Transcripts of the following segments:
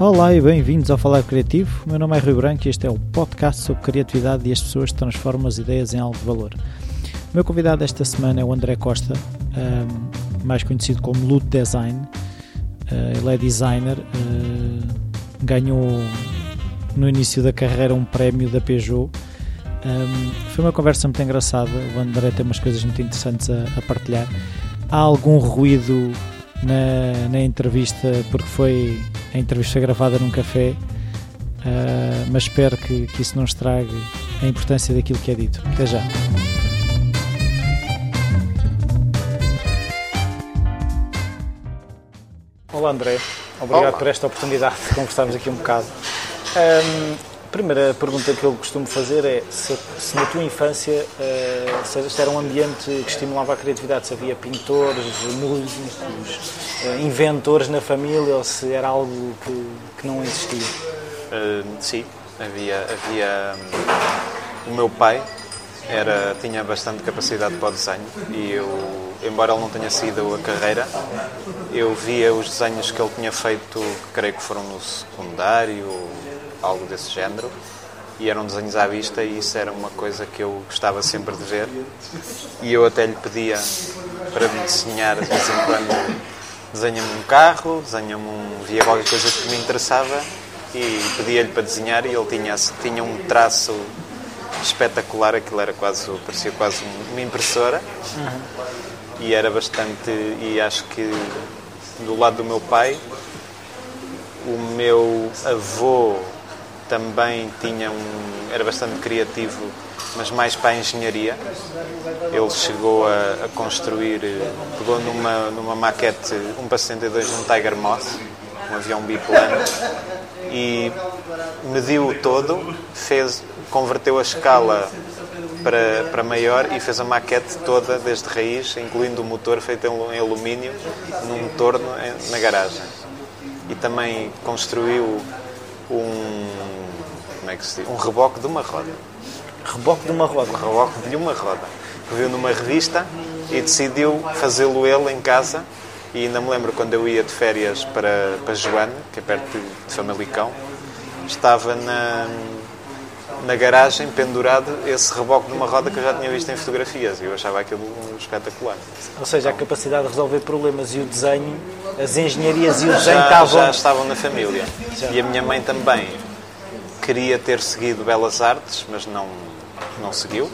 Olá e bem-vindos ao Falar Criativo. O meu nome é Rui Branco e este é o podcast sobre criatividade e as pessoas que transformam as ideias em algo de valor. O meu convidado esta semana é o André Costa, um, mais conhecido como Lute Design. Uh, ele é designer, uh, ganhou no início da carreira um prémio da Peugeot. Um, foi uma conversa muito engraçada. O André tem umas coisas muito interessantes a, a partilhar. Há algum ruído na, na entrevista, porque foi a entrevista gravada num café, uh, mas espero que, que isso não estrague a importância daquilo que é dito. Até já. Olá André, obrigado Olá. por esta oportunidade de conversarmos aqui um bocado. Um, a primeira pergunta que eu costumo fazer é se, se na tua infância uh, se, se era um ambiente que estimulava a criatividade, se havia pintores, músicos, uh, inventores na família ou se era algo que, que não existia. Uh, sim, havia, havia um, o meu pai era, tinha bastante capacidade para o desenho e eu, embora ele não tenha seguido a carreira, eu via os desenhos que ele tinha feito, creio que foram no secundário, algo desse género, e eram desenhos à vista e isso era uma coisa que eu gostava sempre de ver. E eu até lhe pedia para me desenhar de vez em quando desenha-me um carro, desenha-me um, via qualquer coisa que me interessava e pedia-lhe para desenhar e ele tinha, tinha um traço espetacular, aquilo era quase, parecia quase uma impressora. Uhum. e era bastante, e acho que do lado do meu pai, o meu avô também tinha um, era bastante criativo, mas mais para a engenharia. Ele chegou a, a construir, pegou numa, numa maquete 1 para 62 um Tiger Moth, um avião biplano, e mediu-o todo, fez, converteu a escala para, para maior e fez a maquete toda desde raiz, incluindo o motor feito em alumínio, num torno na garagem. E também construiu um, como é que se diz? um reboque de uma roda. Reboque de uma roda? Um reboque de uma roda. Que viu numa revista e decidiu fazê-lo ele em casa. E ainda me lembro quando eu ia de férias para, para Joana, que é perto de Famalicão, estava na, na garagem pendurado esse reboque de uma roda que eu já tinha visto em fotografias e eu achava aquilo espetacular. Ou seja, a capacidade de resolver problemas e o desenho, as engenharias e o desenho já, estavam... já estavam na família. Já. E a minha mãe também queria ter seguido Belas Artes, mas não, não seguiu.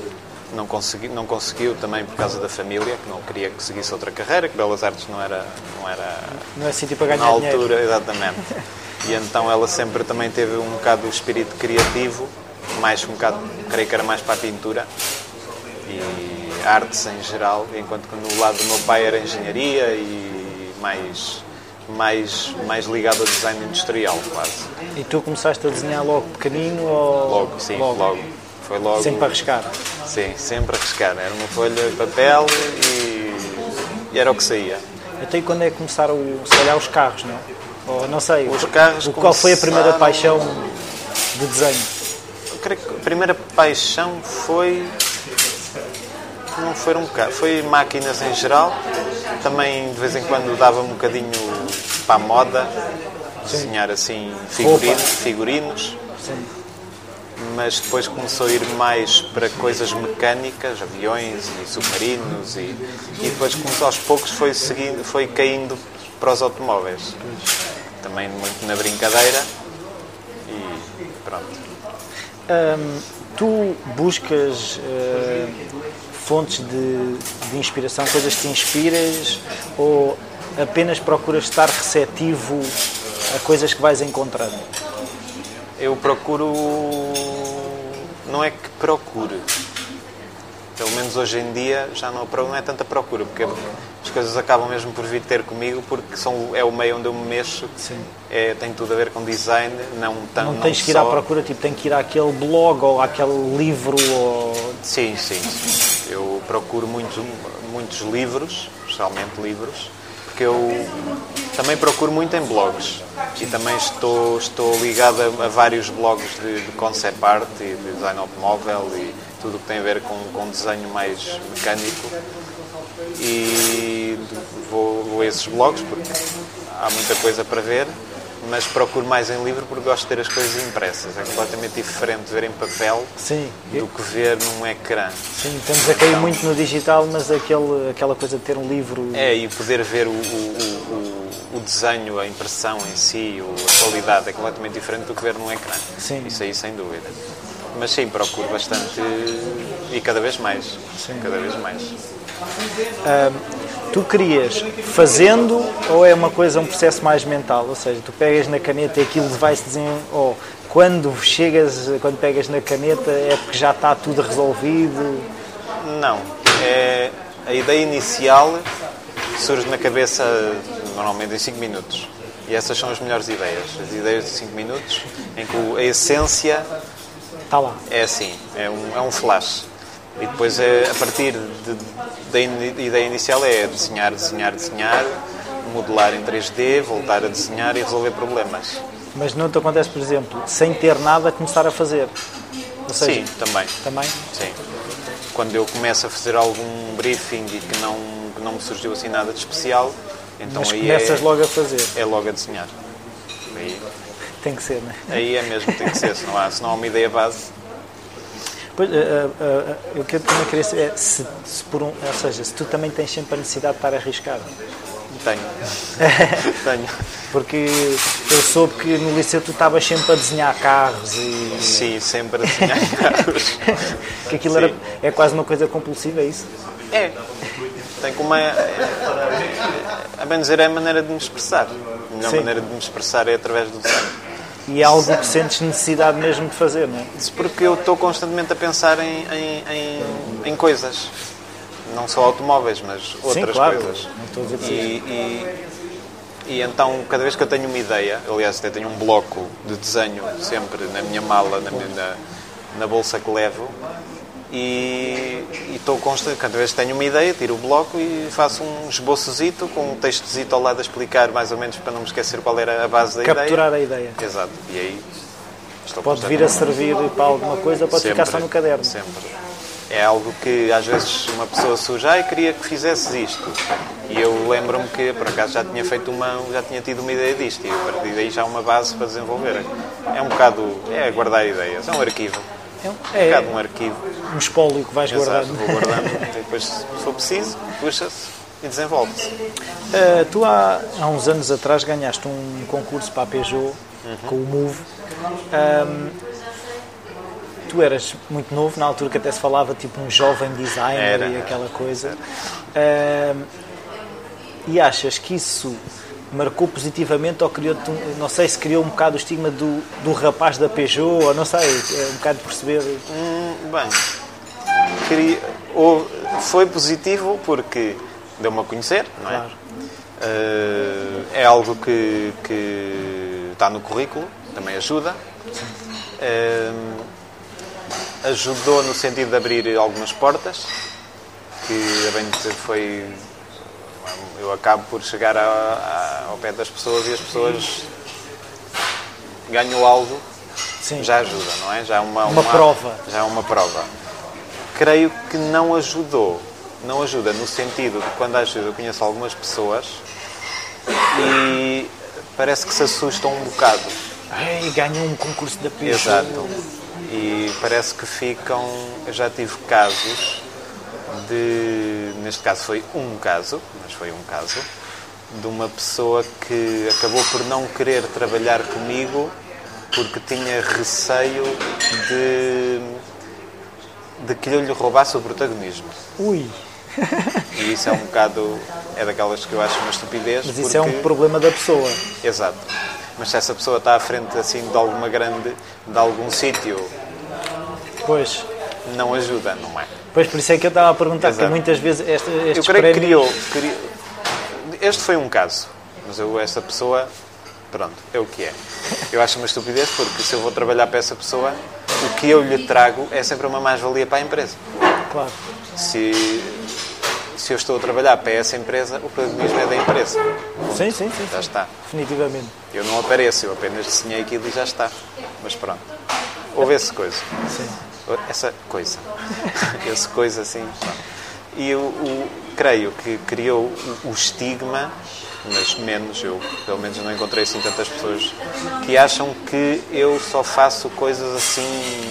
Não conseguiu, não conseguiu também por causa da família, que não queria que seguisse outra carreira, que Belas Artes não era... Não, era, não é sítio para ganhar Na altura, dinheiro. exatamente. E então ela sempre também teve um bocado o espírito criativo, mais um bocado, creio que era mais para a pintura e artes em geral, enquanto que no lado do meu pai era engenharia e mais mais mais ligado ao design industrial quase. E tu começaste a desenhar logo pequenino ou logo sim logo, logo. foi logo sempre a arriscar sim sempre a arriscar era uma folha de papel e, e era o que saía. Até quando é que começaram se calhar os carros não? Ou não sei. Os carros. Qual foi a primeira paixão de desenho? Eu creio que a primeira paixão foi. Não foi um bocado. Foi máquinas em geral. Também de vez em quando dava um bocadinho para a moda. Desenhar assim figurinos. figurinos. Sim. Mas depois começou a ir mais para coisas mecânicas, aviões e submarinos. E, e depois começou aos poucos foi, seguindo, foi caindo para os automóveis. Também muito na brincadeira e pronto. Hum, tu buscas uh, fontes de, de, inspiração, coisas que te inspiras ou apenas procuras estar receptivo a coisas que vais encontrando? Eu procuro. Não é que procure. Pelo menos hoje em dia já não, não é tanta procura, porque as coisas acabam mesmo por vir ter comigo porque são, é o meio onde eu me mexo. Sim. É, tem tudo a ver com design, não tão. Não tens não que ir só... à procura, tipo, tem que ir àquele blog ou àquele livro ou. Sim, sim. sim. Eu procuro muitos, muitos livros, especialmente livros, porque eu também procuro muito em blogs e também estou, estou ligado a, a vários blogs de, de, concept art e de design automóvel e tudo o que tem a ver com, com desenho mais mecânico. E vou, vou a esses blogs porque há muita coisa para ver mas procuro mais em livro porque gosto de ter as coisas impressas. É completamente diferente ver em papel Sim, do que ver num ecrã. sim, estamos a cair muito no digital, mas aquele, aquela coisa de ter um livro. É, e poder ver o, o, o, o desenho, a impressão em si, a qualidade é completamente diferente do que ver num ecrã. Sim. Isso aí, sem dúvida. Mas sim, procuro bastante e cada vez mais. Sim. Cada vez mais. Tu querias fazendo ou é uma coisa, um processo mais mental? Ou seja, tu pegas na caneta e aquilo vai-se desenhol... Ou quando chegas, quando pegas na caneta é porque já está tudo resolvido? Não. É, a ideia inicial surge na cabeça normalmente em 5 minutos. E essas são as melhores ideias. As ideias de 5 minutos em que a essência Está lá. é assim, é um, é um flash. E depois, é, a partir de- da ideia inicial, é desenhar, desenhar, desenhar, modelar em 3D, voltar a desenhar e resolver problemas. Mas não te acontece, por exemplo, sem ter nada, começar a fazer? Seja, Sim, também. também? Sim. Quando eu começo a fazer algum briefing e que não, que não me surgiu assim nada de especial, então Mas aí começas é, logo a fazer. é logo a desenhar. Aí, Tem que ser, não é? aí é mesmo, tem que ser, se não há, se não há uma ideia base. Pois, eh, eh, eh, eu que eu também queria saber é se, se por um, ou seja, se tu também tens sempre a necessidade de estar arriscado. Tenho. Tenho. Porque eu soube que no liceu tu estavas sempre a desenhar carros e Sim, sempre a desenhar carros. que aquilo Sim. era, é quase uma coisa compulsiva, é isso? É. Tem como é. A bem dizer, é a maneira de me expressar. A melhor Sim. maneira de me expressar é através do desenho. E é algo que sentes necessidade mesmo de fazer, não é? Isso porque eu estou constantemente a pensar em, em, em, em coisas. Não só automóveis, mas outras claro. coisas. Não estou a dizer E, e, e então, cada vez que eu tenho uma ideia, aliás, até tenho um bloco de desenho sempre na minha mala, na, minha- na, na bolsa que levo, e e estou constante, cada vez que tenho uma ideia, tiro o bloco e faço um esboçozito com um textozito ao lado a explicar, mais ou menos, para não me esquecer qual era a base da Capturar ideia. a ideia. Exato. E aí estou Pode vir a servir para alguma coisa, pode ficar Sempre, só no caderno. Sempre. É algo que às vezes uma pessoa ah, eu queria que fizesses isto. E eu lembro-me que por acaso já tinha feito uma, já tinha tido uma ideia disto e a partir daí já há uma base para desenvolver. É um bocado, é guardar ideias, é um arquivo. É, um- Um é um arquivo. um espólio que vais Exato, guardando. vou guardando. Depois, se for preciso, puxa-se e desenvolve-se. Uh, tu há, há uns anos atrás ganhaste um concurso para a Peugeot Uhum. com o Move. Um, tu eras muito novo, na altura que até se falava tipo um jovem designer Era, e aquela coisa. Um, e achas que isso marcou positivamente ou criou-te, um- não sei se criou um bocado o estigma do, do rapaz da Peugeot, ou não sei, é um bocado de perceber. Hum, bem, queria, ou, foi positivo porque deu-me a conhecer, não é? Claro. Eh, é algo que, que está no currículo, também ajuda. Eh, ajudou no sentido de abrir algumas portas, que a bem foi. Eu acabo por chegar a- a- ao pé das pessoas e as pessoas ganham algo, Sim. já ajuda, não é? Já é uma, Uma prova. Já é uma prova. Creio que não ajudou. Não ajuda no sentido de quando ajuda, eu conheço algumas pessoas e parece que se assustam um bocado. Ei, ganhou um concurso da Peugeot. Exato. E parece que ficam. Eu já tive casos de. Neste caso foi um caso, mas foi um caso, de uma pessoa que acabou por não querer trabalhar comigo porque tinha receio de. de que eu lhe roubasse o protagonismo. Ui, E isso é um bocado. é daquelas que eu acho uma estupidez. mas isso é um porque- problema da pessoa. Exato. Mas se essa pessoa está à frente assim de alguma grande, de algum sítio, Pois. não ajuda, não é? Pois por isso é que eu estava a perguntar, Exato. muitas vezes esta, estes Eu creio que prémios... criou, criou- Este foi um caso, mas eu, essa pessoa, pronto, é o que é. Eu acho uma estupidez porque se eu vou trabalhar para essa pessoa, o que eu lhe trago é sempre uma mais-valia para a empresa. Claro. Se, se eu estou a trabalhar para essa empresa, o protagonismo é da empresa. Sim, sim, sim, Já sim. está. definitivamente. Eu não apareço, eu apenas desenhei aquilo e já está. Mas pronto. Houve essa coisa. Sim. Essa coisa. Essa coisa assim. E o, o- creio que criou o, o estigma, mas menos eu, pelo menos não encontrei assim tantas pessoas que acham que eu só faço coisas assim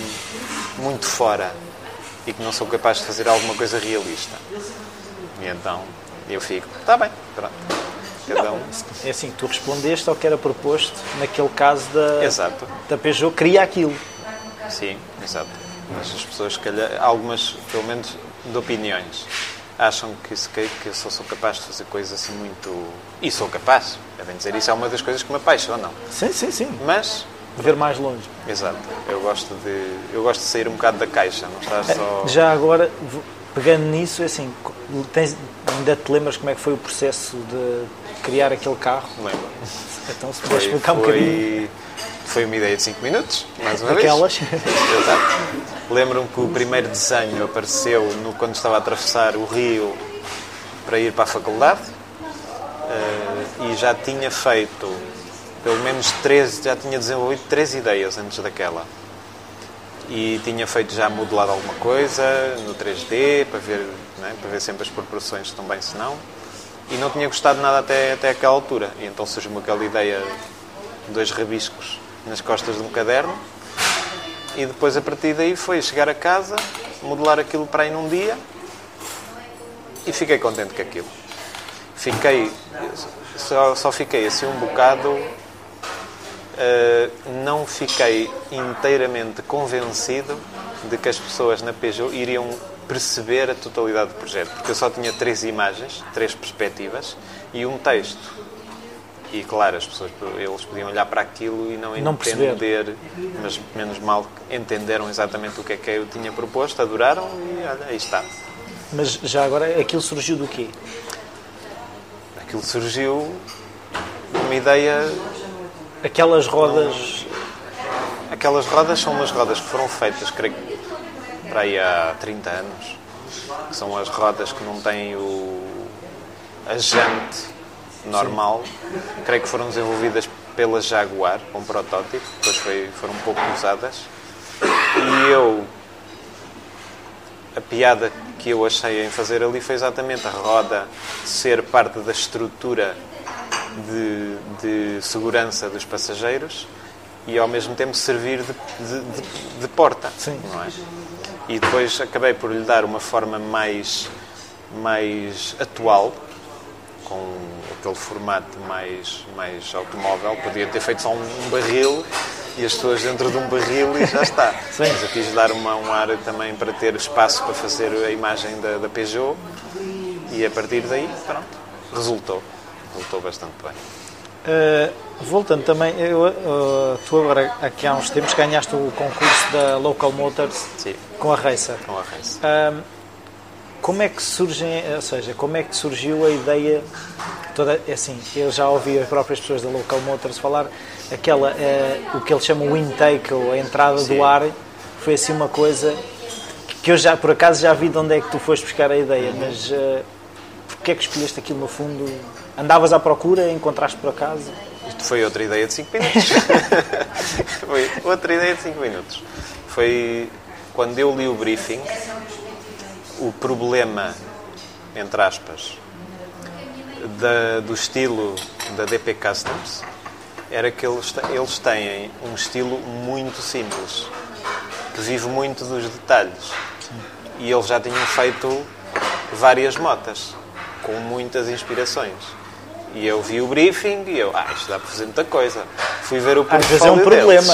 muito fora e que não sou capaz de fazer alguma coisa realista. E então eu fico, está bem, pronto. Um. É assim, tu respondeste ao que era proposto naquele caso da, Exato. da Peugeot, queria aquilo. Sim, exato. Mas as pessoas, calhar, algumas, pelo menos de opiniões, acham que, se, que eu só sou capaz de fazer coisas assim muito. E sou capaz, devem dizer, isso é uma das coisas que me apaixonam. Sim, sim, sim. Mas, Ver mais longe. exato, eu gosto de, eu gosto de sair um bocado da caixa, não estar só. Já agora, pegando nisso, é assim, tens, ainda te lembras como é que foi o processo de criar aquele carro? Lembro. Então, se puderes explicar um bocadinho foi, uma ideia de 5 minutos, mais uma vez. aquelas. Lembro-me que o primeiro desenho apareceu no, quando estava a atravessar o rio para ir para a faculdade eh, e já tinha feito pelo menos três, já tinha desenvolvido três ideias antes daquela. E tinha feito já modelado alguma coisa no 3D para ver, né, para ver sempre as proporções estão bem se não. E não tinha gostado nada até, até aquela altura. E então surgiu-me aquela ideia de dois rabiscos nas costas de um caderno e depois a partir daí foi chegar a casa, modelar aquilo para aí num dia e fiquei contente com aquilo. Fiquei, só, só fiquei assim um bocado, eh, não fiquei inteiramente convencido de que as pessoas na Peugeot iriam perceber a totalidade do projeto, porque eu só tinha três imagens, três perspectivas e um texto. E claro, as pessoas, eles podiam olhar para aquilo e não, Não perceber. entender, mas menos mal que entenderam exatamente o que é que eu tinha proposto, adoraram e olha, aí está. Mas já agora, aquilo surgiu do quê? Aquilo surgiu uma ideia. Aquelas rodas. Aquelas rodas são umas rodas que foram feitas, creio que para aí há 30 anos. Que são as rodas que não têm o. a jante normal. Creio que foram desenvolvidas pela Jaguar, um protótipo, depois foi, foram um pouco usadas. E eu. A piada que eu achei em fazer ali foi exatamente a roda ser parte da estrutura de, de segurança dos passageiros e ao mesmo tempo servir de, de- de- de porta. Sim. Não é? E depois acabei por lhe dar uma forma mais, mais atual, com aquele formato mais, mais automóvel. Podia ter feito só um, barril e as pessoas dentro de um barril e já está. Sim. Mas eu quis dar uma, um ar também para ter espaço para fazer a imagem da, da Peugeot e a partir daí, pronto, resultou. Resultou bastante bem. Uh, voltando também, eu, uh, tu agora, aqui há uns tempos, ganhaste o concurso da Local Motors Sim, com a Racer. com a Race. Um, como é que surgem, ou seja, como é que surgiu a ideia toda, é assim, eu já ouvi as próprias pessoas da Local Motors falar, aquela, eh, o que eles chamam o intake, ou a entrada Sim. do ar, foi assim uma coisa que eu já, por acaso, já vi de onde é que tu foste buscar a ideia, Uhum. mas uh, porque é que escolheste aquilo no fundo? Andavas à procura, encontraste por acaso? Isto foi outra ideia de 5 minutos. foi outra ideia de 5 minutos. Foi quando eu li o briefing, o problema, entre aspas, da- do estilo da DP Customs era que eles, eles têm um estilo muito simples, que vive muito dos detalhes. E eles já tinham feito várias motas, com muitas inspirações. E eu vi o briefing e eu, ah, isto dá para fazer muita coisa. Fui ver o Às vezes é um portfólio deles.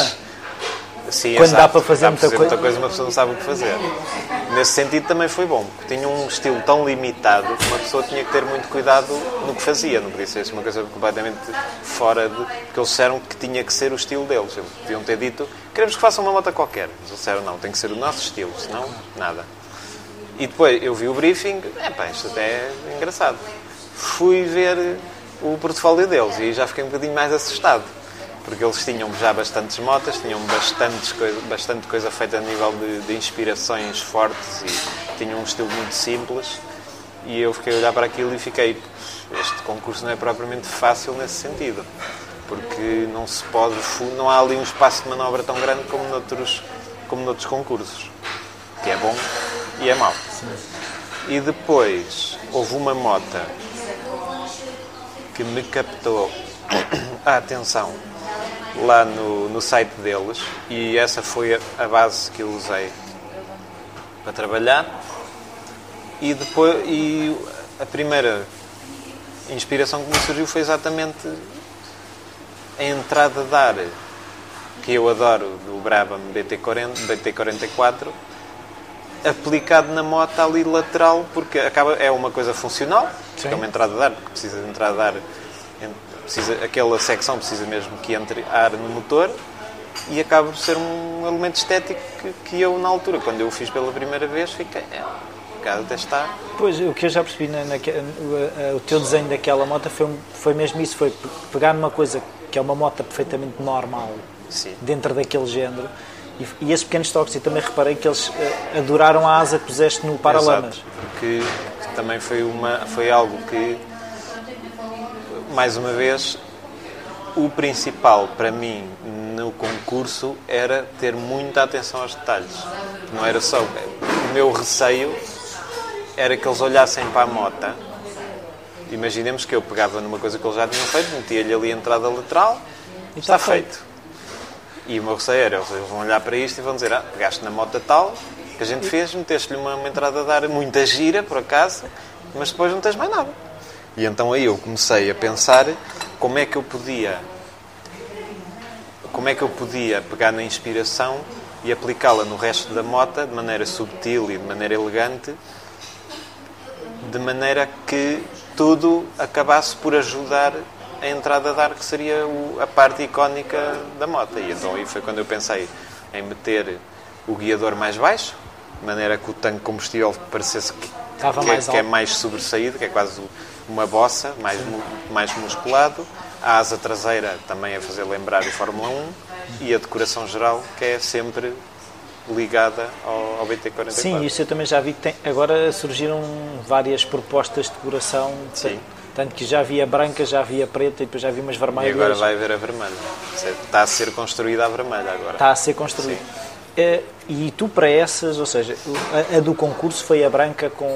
Sim, Quando exato. dá para fazer Dá muita coisa. uma pessoa não sabe o que fazer. Nesse sentido também foi bom, porque tinha um estilo tão limitado que uma pessoa tinha que ter muito cuidado no que fazia, não podia ser assim uma coisa completamente fora de. Porque eles disseram que tinha que ser o estilo deles. Eles podiam ter dito, queremos que façam uma moto qualquer. Mas eles disseram, não, tem que ser o nosso estilo, senão nada. E depois eu vi o briefing, é pá, isto até é engraçado. Fui ver o portfólio deles e já fiquei um bocadinho mais assustado. Porque eles tinham já bastantes motas, tinham bastantes coisa, bastante coisa feita a nível de, de inspirações fortes e tinham um estilo muito simples. E eu fiquei a olhar para aquilo e fiquei, este concurso não é propriamente fácil nesse sentido. Porque não se pode, não há ali um espaço de manobra tão grande como noutros, como noutros concursos que é bom e é mau. E depois houve uma mota que me captou a atenção lá no, no site deles e essa foi a, a base que eu usei para trabalhar. E depois e a primeira inspiração que me surgiu foi exatamente a entrada de ar que eu adoro do Brabham BT40, BT44 aplicado na moto ali lateral porque acaba é uma coisa funcional é uma entrada de ar porque precisa de entrada de ar precisa, aquela secção precisa mesmo que entre ar no motor e acaba por ser um elemento estético que, que eu na altura quando eu o fiz pela primeira vez fiquei é, bocado até está. Pois, o que eu já percebi, na, na, o, o teu desenho daquela moto foi, foi mesmo isso, foi pegar numa coisa que é uma moto perfeitamente normal, Sim. dentro daquele género, e, e esses pequenos toques, e também reparei que eles uh, adoraram a asa que puseste no Paralamas. Exato, porque também foi, uma, foi algo que, mais uma vez, o principal para mim no concurso era ter muita atenção aos detalhes. Não era só. O meu receio era que eles olhassem para a mota. Imaginemos que eu pegava numa coisa que eles já tinham feito, metia-lhe ali a entrada lateral e está, está feito. feito. E o meu receio era, eles vão olhar para isto e vão dizer, ah, pegaste na mota tal, que a gente fez, meteste-lhe uma, uma entrada de ar muita gira, por acaso, mas depois não tens mais nada. E então aí eu comecei a pensar como é que eu podia como é que eu podia pegar na inspiração e aplicá-la no resto da mota de maneira subtil e de maneira elegante de maneira que tudo acabasse por ajudar a entrada de ar, que seria a parte icónica da moto. E então aí foi quando eu pensei em meter o guiador mais baixo, de maneira que o tanque combustível parecesse que, que, é, que é, mais sobressaído, que é quase uma bossa, mais, mais musculado. A asa traseira também a fazer lembrar o Fórmula 1 e a decoração geral, que é sempre ligada ao, ao BT44. Sim, isso eu também já vi tem, agora surgiram várias propostas de decoração, Sim. tanto que já havia branca, já havia preta e depois já havia umas vermelhas. E agora vai haver a vermelha. Está a ser construída a vermelha agora. Está a ser construída. É, e tu para essas, ou seja, a, a, do concurso foi a branca com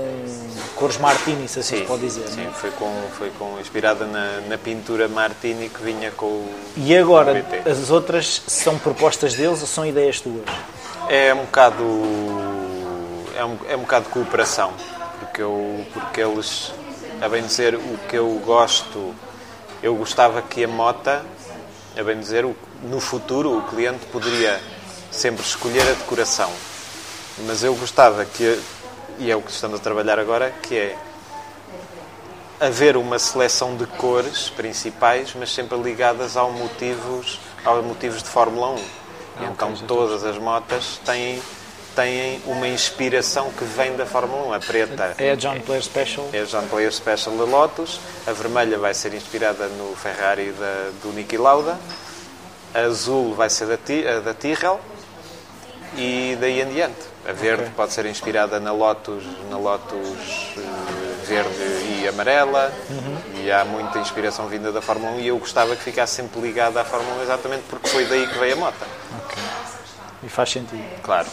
cores Martini, se assim sim, se pode dizer. Sim, não? foi, com, foi com, inspirada na, na pintura Martini que vinha com o. E agora, as outras são propostas deles ou são ideias tuas? É um bocado. É um, é um bocado de cooperação, porque, eu, porque eles, a bem dizer, o que eu gosto, eu gostava que a mota, a bem dizer, no futuro o cliente poderia sempre escolher a decoração, mas eu gostava que, e é o que estamos a trabalhar agora, que é haver uma seleção de cores principais, mas sempre ligadas aos motivos, aos motivos de Fórmula 1. Ah, então todas as motas têm, têm uma inspiração que vem da Fórmula 1. A preta é a John Player Special. É a John Player Special da Lotus. A vermelha vai ser inspirada no Ferrari da, do Niki Lauda. A azul vai ser da, da Tyrrell. E daí em diante. A verde okay. pode ser inspirada na Lotus, na Lotus uh, verde e amarela. Uhum. E há muita inspiração vinda da Fórmula 1 e eu gostava que ficasse sempre ligada à Fórmula 1 exatamente porque foi daí que veio a moto. Ok. E faz sentido. Claro.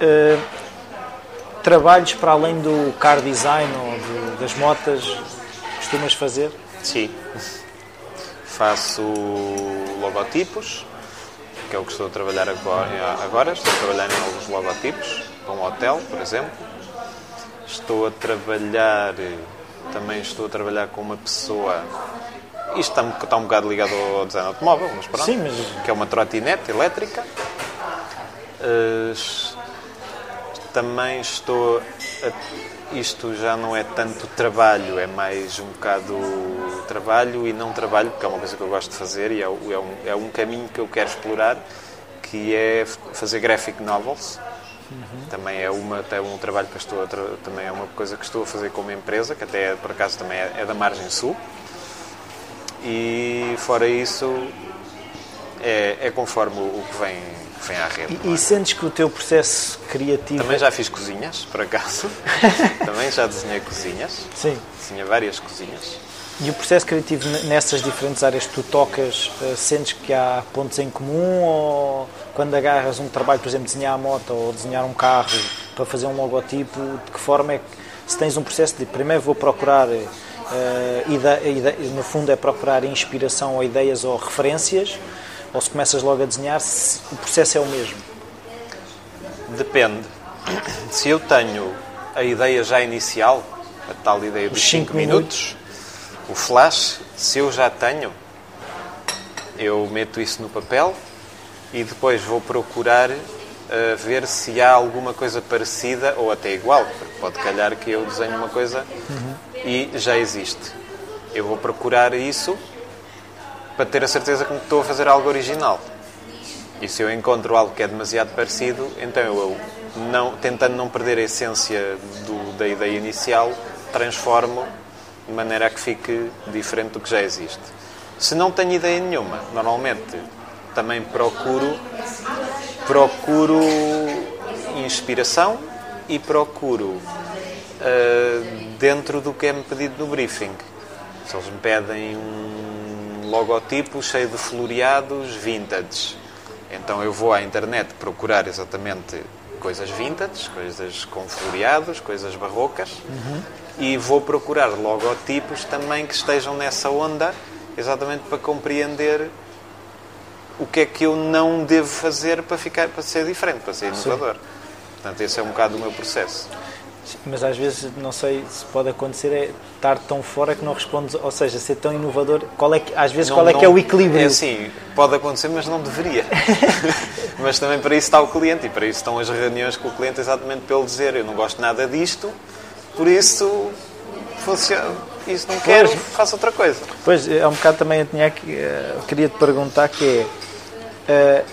uh, trabalhos para além do car design ou de, das motas costumas fazer? Sim. Faço logotipos, que é o que estou a trabalhar agora. agora. Estou a trabalhar em alguns logotipos, para um hotel, por exemplo. Estou a trabalhar, também estou a trabalhar com uma pessoa. Isto está, está um bocado ligado ao design automóvel, mas pronto. Sim, mas... Que é uma trotinete elétrica. Uh, também estou a isto já não é tanto trabalho, é mais um bocado trabalho e não trabalho, porque é uma coisa que eu gosto de fazer e é, é, um, é um caminho que eu quero explorar, que é fazer graphic novels. Uhum. Também é uma é um trabalho que estou a, também é uma coisa que estou a fazer com uma empresa que até por acaso também é, é da margem sul e fora isso é, é conforme o que vem vem à rede. E, é? e, sentes que o teu processo criativo. Também já fiz cozinhas, por acaso. Também já desenhei cozinhas. Sim. Desenhei várias cozinhas. E o processo criativo nessas diferentes áreas que tu tocas, uh, sentes que há pontos em comum ou quando agarras um trabalho, por exemplo, desenhar a moto ou desenhar um carro para fazer um logotipo, de que forma é que se tens um processo de primeiro vou procurar, uh, ide, ide, no fundo é procurar inspiração ou ideias ou referências, ou se começas logo a desenhar, se, o processo é o mesmo? Depende. Se eu tenho a ideia já inicial, a tal ideia dos 5 minutos, minutos o flash, se eu já tenho, eu meto isso no papel e depois vou procurar uh, ver se há alguma coisa parecida ou até igual, porque pode calhar que eu desenho uma coisa uhum. e já existe. Eu vou procurar isso para ter a certeza que estou a fazer algo original. E se eu encontro algo que é demasiado parecido, então eu, não, tentando não perder a essência do, da ideia inicial, transformo de maneira a que fique diferente do que já existe. Se não tenho ideia nenhuma, normalmente também procuro procuro inspiração e procuro uh, dentro do que é-me pedido no briefing. Se eles me pedem um logotipo cheio de floreados vintage, então eu vou à internet procurar exatamente coisas vintage, coisas com floreados, coisas barrocas. Uhum e vou procurar logotipos também que estejam nessa onda, exatamente para compreender o que é que eu não devo fazer para ficar para ser diferente, para ser inovador. Sim. Portanto, esse é um bocado o meu processo. Mas às vezes, não sei se pode acontecer, é estar tão fora que não respondes, ou seja, ser tão inovador, qual é que, às vezes não, qual é não, que é o equilíbrio? É assim, pode acontecer, mas não deveria. mas também para isso está o cliente e para isso estão as reuniões com o cliente, exatamente pelo dizer, eu não gosto nada disto, por isso, funciona. Isso não quero, pois, faço outra coisa. Pois, é um bocado também eu tinha que, uh, queria te perguntar que é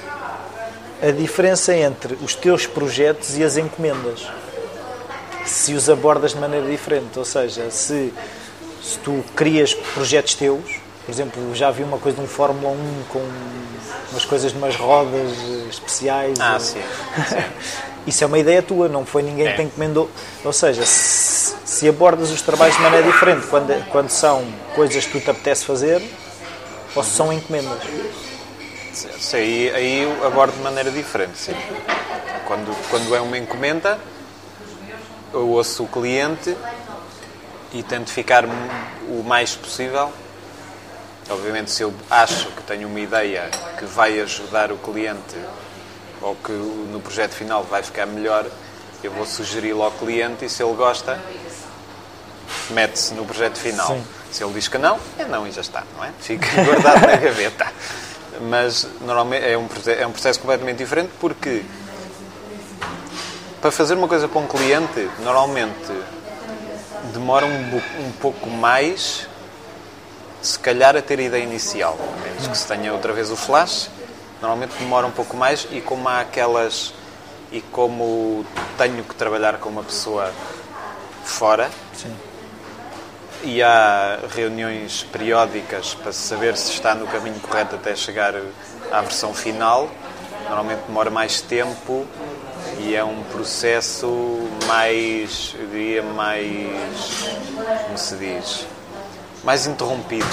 uh, a diferença entre os teus projetos e as encomendas. Se os abordas de maneira diferente, ou seja, se, se tu crias projetos teus, por exemplo, já vi uma coisa de um Fórmula 1 com umas coisas de umas rodas especiais. Ah, ou... sim. sim. Isso é uma ideia tua, não foi ninguém é. que te encomendou. Ou seja, se, se, abordas os trabalhos de maneira diferente quando, quando são coisas que tu te apetece fazer ou se são encomendas. Sim, aí, aí eu abordo de maneira diferente, sim. Quando, quando é uma encomenda, eu ouço o cliente e tento ficar o mais possível. Obviamente, se eu acho que tenho uma ideia que vai ajudar o cliente ou que no projeto final vai ficar melhor, eu vou sugeri-lo ao cliente e se ele gosta, mete-se no projeto final. Sim. Se ele diz que não, é não e já está, não é? Fica guardado na gaveta. Mas normalmente é um, é um processo completamente diferente porque para fazer uma coisa para um cliente, normalmente demora um, um pouco mais, se calhar, a ter a ideia inicial. A menos que se tenha outra vez o flash Normalmente demora um pouco mais e como há aquelas e como tenho que trabalhar com uma pessoa fora Sim. e há reuniões periódicas para saber se está no caminho correto até chegar à versão final, normalmente demora mais tempo e é um processo mais, eu diria, mais, como se diz, mais interrompido.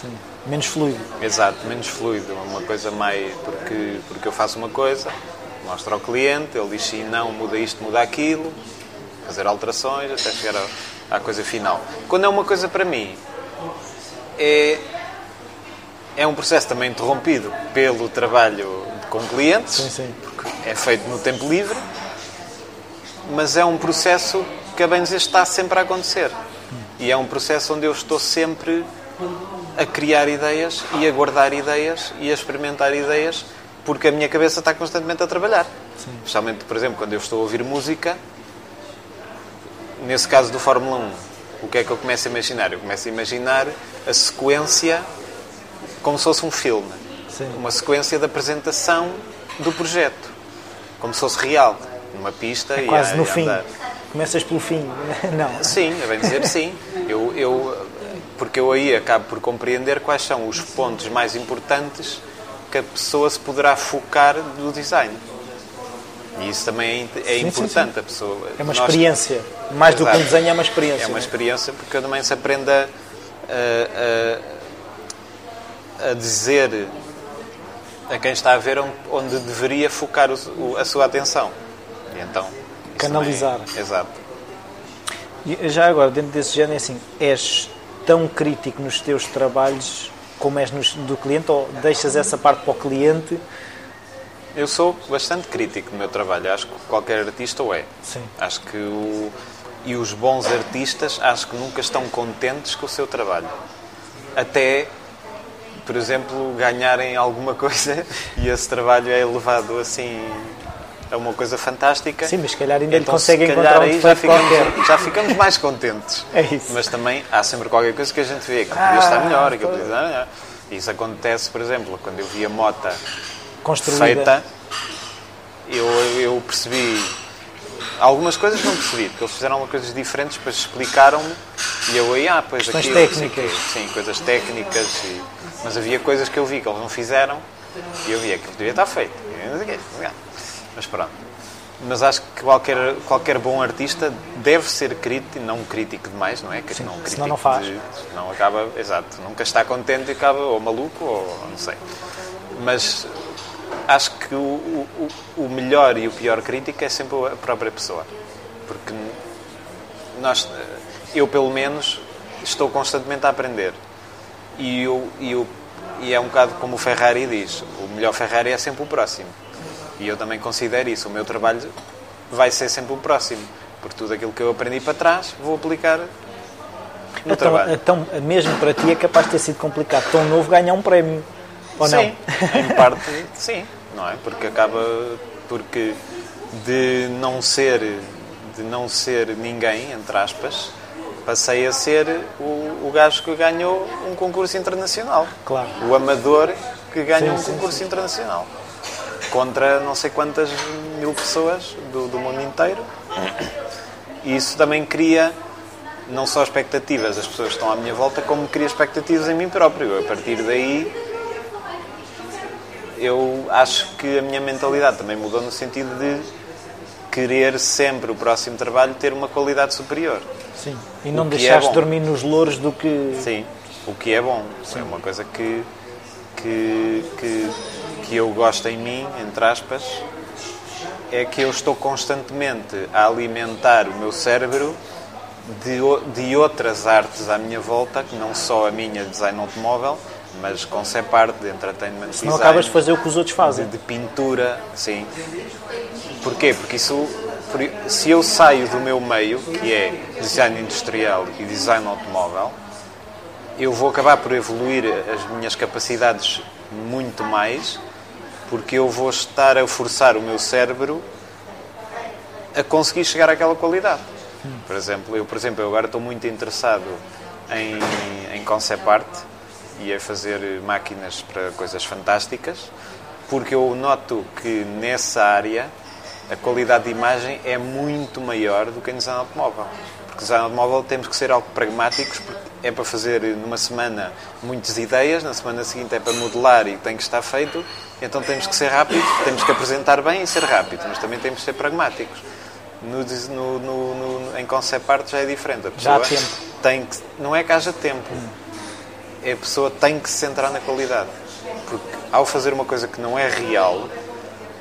Sim menos fluido. Exato, menos fluido, uma coisa mais porque porque eu faço uma coisa, mostro ao cliente, ele diz sim, não, muda isto, muda aquilo, fazer alterações até chegar à, à coisa final. Quando é uma coisa para mim, é é um processo também interrompido pelo trabalho com clientes, sim, sim. É feito no tempo livre, mas é um processo que a bem dizer está sempre a acontecer. E é um processo onde eu estou sempre a criar ideias e a guardar ideias e a experimentar ideias porque a minha cabeça está constantemente a trabalhar. Sim. Especialmente, por exemplo, quando eu estou a ouvir música, nesse caso do Fórmula 1, o que é que eu começo a imaginar? Eu começo a imaginar a sequência como se fosse um filme. Sim. Uma sequência da apresentação do projeto. Como se fosse real. Numa pista é e quase a, no fim. Começas pelo fim, não? Sim, é bem dizer sim. Eu, eu porque eu aí acabo por compreender quais são os pontos mais importantes que a pessoa se poderá focar do design. E isso também é, é sim, importante. Sim, sim. A pessoa, é uma nós... experiência. Mais Exato. do que um desenho, é uma experiência. É uma né? experiência porque também se aprende a, a, a dizer a quem está a ver onde deveria focar o, a sua atenção. E então. Canalizar. É, exato. E já agora, dentro desse género, é assim, és tão crítico nos teus trabalhos como és nos, do cliente ou deixas essa parte para o cliente? Eu sou bastante crítico no meu trabalho. Acho que qualquer artista o é. Sim. Acho que o, e os bons artistas acho que nunca estão contentes com o seu trabalho. Até por exemplo, ganharem alguma coisa e esse trabalho é elevado assim a uma coisa fantástica. Sim, mas se calhar ainda então, conseguem encontrar um já ficamos, já ficamos mais contentes. É isso. Mas também há sempre qualquer coisa que a gente vê que podia ah, estar melhor, que podia estar melhor. Isso acontece, por exemplo, quando eu vi a mota Construída. feita, eu, eu percebi algumas coisas não percebi, porque eles fizeram coisas diferentes, depois explicaram-me e eu aí, ah, pois aquilo, técnicas. Sim, coisas técnicas e mas havia coisas que eu vi que eles não fizeram e eu via que devia estar feito. Mas pronto. Mas acho que qualquer, qualquer bom artista deve ser crítico, não crítico demais, não é? Sim, não senão não faz. De, não acaba, exato, nunca está contente e acaba ou maluco ou não sei. Mas acho que o, o, o melhor e o pior crítico é sempre a própria pessoa. Porque nós, eu pelo menos, estou constantemente a aprender. E, o, e, o, e é um bocado como o Ferrari diz: o melhor Ferrari é sempre o próximo. E eu também considero isso. O meu trabalho vai ser sempre o próximo. Porque tudo aquilo que eu aprendi para trás vou aplicar no então, trabalho. Então, mesmo para ti, é capaz de ter sido complicado, tão novo, ganhar um prémio. Ou sim, não? em parte, sim. Não é? Porque acaba. Porque de não ser de não ser ninguém, entre aspas, passei a ser o, o gajo que ganhou um concurso internacional. Claro. O amador que ganhou sim, um concurso sim, internacional. Contra não sei quantas mil pessoas do, do mundo inteiro. E isso também cria não só expectativas das pessoas que estão à minha volta, como cria expectativas em mim próprio. A partir daí, eu acho que a minha mentalidade também mudou no sentido de querer sempre o próximo trabalho ter uma qualidade superior. Sim, e não deixares é dormir nos louros do que... Sim, o que é bom. Sim. É uma coisa que, que, que, que eu gosto em mim, entre aspas, é que eu estou constantemente a alimentar o meu cérebro de, de outras artes à minha volta, que não só a minha design automóvel, mas concept art, de entertainment Se não acabas de fazer o que os outros fazem. De, de pintura, sim. Porquê? Porque isso, se eu saio do meu meio, que é design industrial e design automóvel, eu vou acabar por evoluir as minhas capacidades muito mais, porque eu vou estar a forçar o meu cérebro a conseguir chegar àquela qualidade. Por exemplo, eu, por exemplo, eu agora estou muito interessado em, em concept art e a fazer máquinas para coisas fantásticas, porque eu noto que nessa área a qualidade de imagem é muito maior do que em design automóvel. Porque design automóvel temos que ser algo pragmáticos, porque é para fazer numa semana muitas ideias, na semana seguinte é para modelar e tem que estar feito, então temos que ser rápidos, temos que apresentar bem e ser rápidos, mas também temos que ser pragmáticos. No, no, no, no em concept art já é diferente. A pessoa já há tempo. Tem que, não é que haja tempo, a pessoa tem que se centrar na qualidade. Porque ao fazer uma coisa que não é real,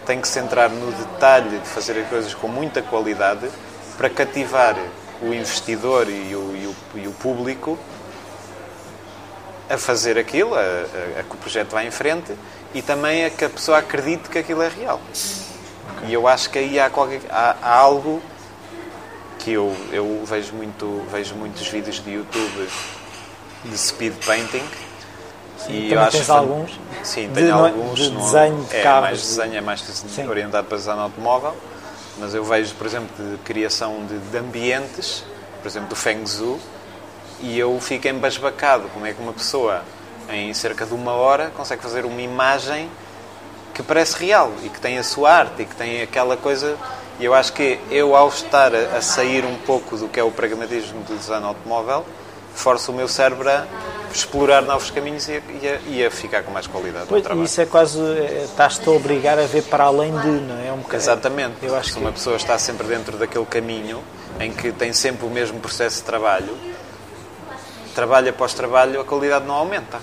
tem que se centrar no detalhe de fazer as coisas com muita qualidade para cativar o investidor e o, e o, e o público a fazer aquilo, a, a, a, que o projeto vá em frente e também a que a pessoa acredite que aquilo é real. E eu acho que aí há, qualquer, há, há algo que eu, eu vejo, muito, vejo muitos vídeos de YouTube de speed painting Sim, e eu acho tens alguns? Sim, tenho de, alguns. De desenho de é, carros. mais desenho, é mais Sim. orientado para design automóvel, mas eu vejo, por exemplo, de criação de, de ambientes, por exemplo, do Feng Zhu, e eu fico embasbacado como é que uma pessoa, em cerca de uma hora, consegue fazer uma imagem que parece real e que tem a sua arte e que tem aquela coisa. E eu acho que eu, ao estar a, a sair um pouco do que é o pragmatismo do design automóvel, forço o meu cérebro a explorar novos caminhos e a, e a, e a ficar com mais qualidade pois, no Isso é quase. É, estás-te a obrigar a ver para além de, não é? é um Exatamente. Eu acho Se que... uma pessoa está sempre dentro daquele caminho em que tem sempre o mesmo processo de trabalho, trabalho após trabalho, a qualidade não aumenta.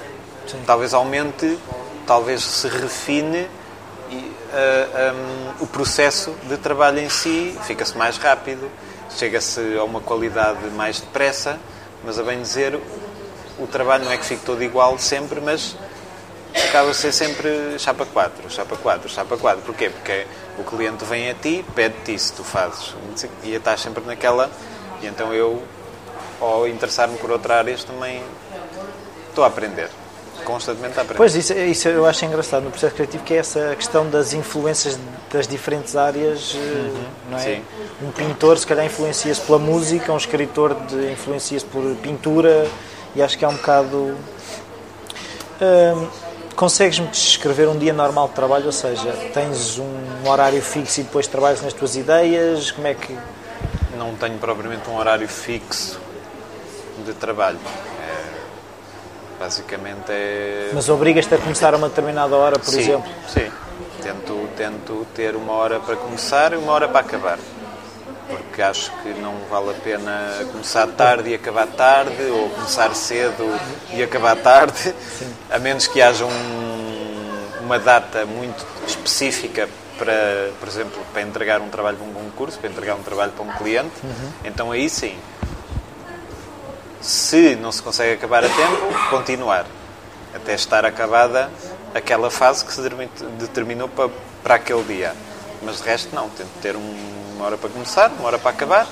Sim. Talvez aumente, talvez se refine e, uh, um, o processo de trabalho em si, fica-se mais rápido, chega-se a uma qualidade mais depressa, mas a bem dizer, o trabalho não é que fique todo igual sempre, mas acaba a ser sempre chapa 4, chapa 4, chapa 4. Porquê? Porque o cliente vem a ti, pede-te isso, tu fazes. E estás sempre naquela. E então eu, ao interessar-me por outra área, também estou a aprender. Constantemente a aprender. Pois, isso, isso eu acho engraçado no processo criativo, que é essa questão das influências das diferentes áreas, eh, uhum, não é? Sim. Um pintor, se calhar, influencia-se pela música, um escritor influencia-se por pintura, e acho que é um bocado. Hum, Consegues-me descrever um dia normal de trabalho? Ou seja, tens um horário fixo e depois trabalhas nas tuas ideias? Como é que. Não tenho propriamente um horário fixo de trabalho. Basicamente é. Mas obrigas-te a começar a uma determinada hora, por sim, exemplo? Sim. Tento, tento ter uma hora para começar e uma hora para acabar porque acho que não vale a pena começar tarde e acabar tarde, ou começar cedo e acabar tarde, Sim. a menos que haja um, uma data muito específica para, por exemplo, para entregar um trabalho para um concurso, para entregar um trabalho para um cliente, uhum. então aí sim. Se não se consegue acabar a tempo, continuar até estar acabada aquela fase que se determinou para, para aquele dia. Mas de resto, não. Tento ter um, uma hora para começar, uma hora para acabar,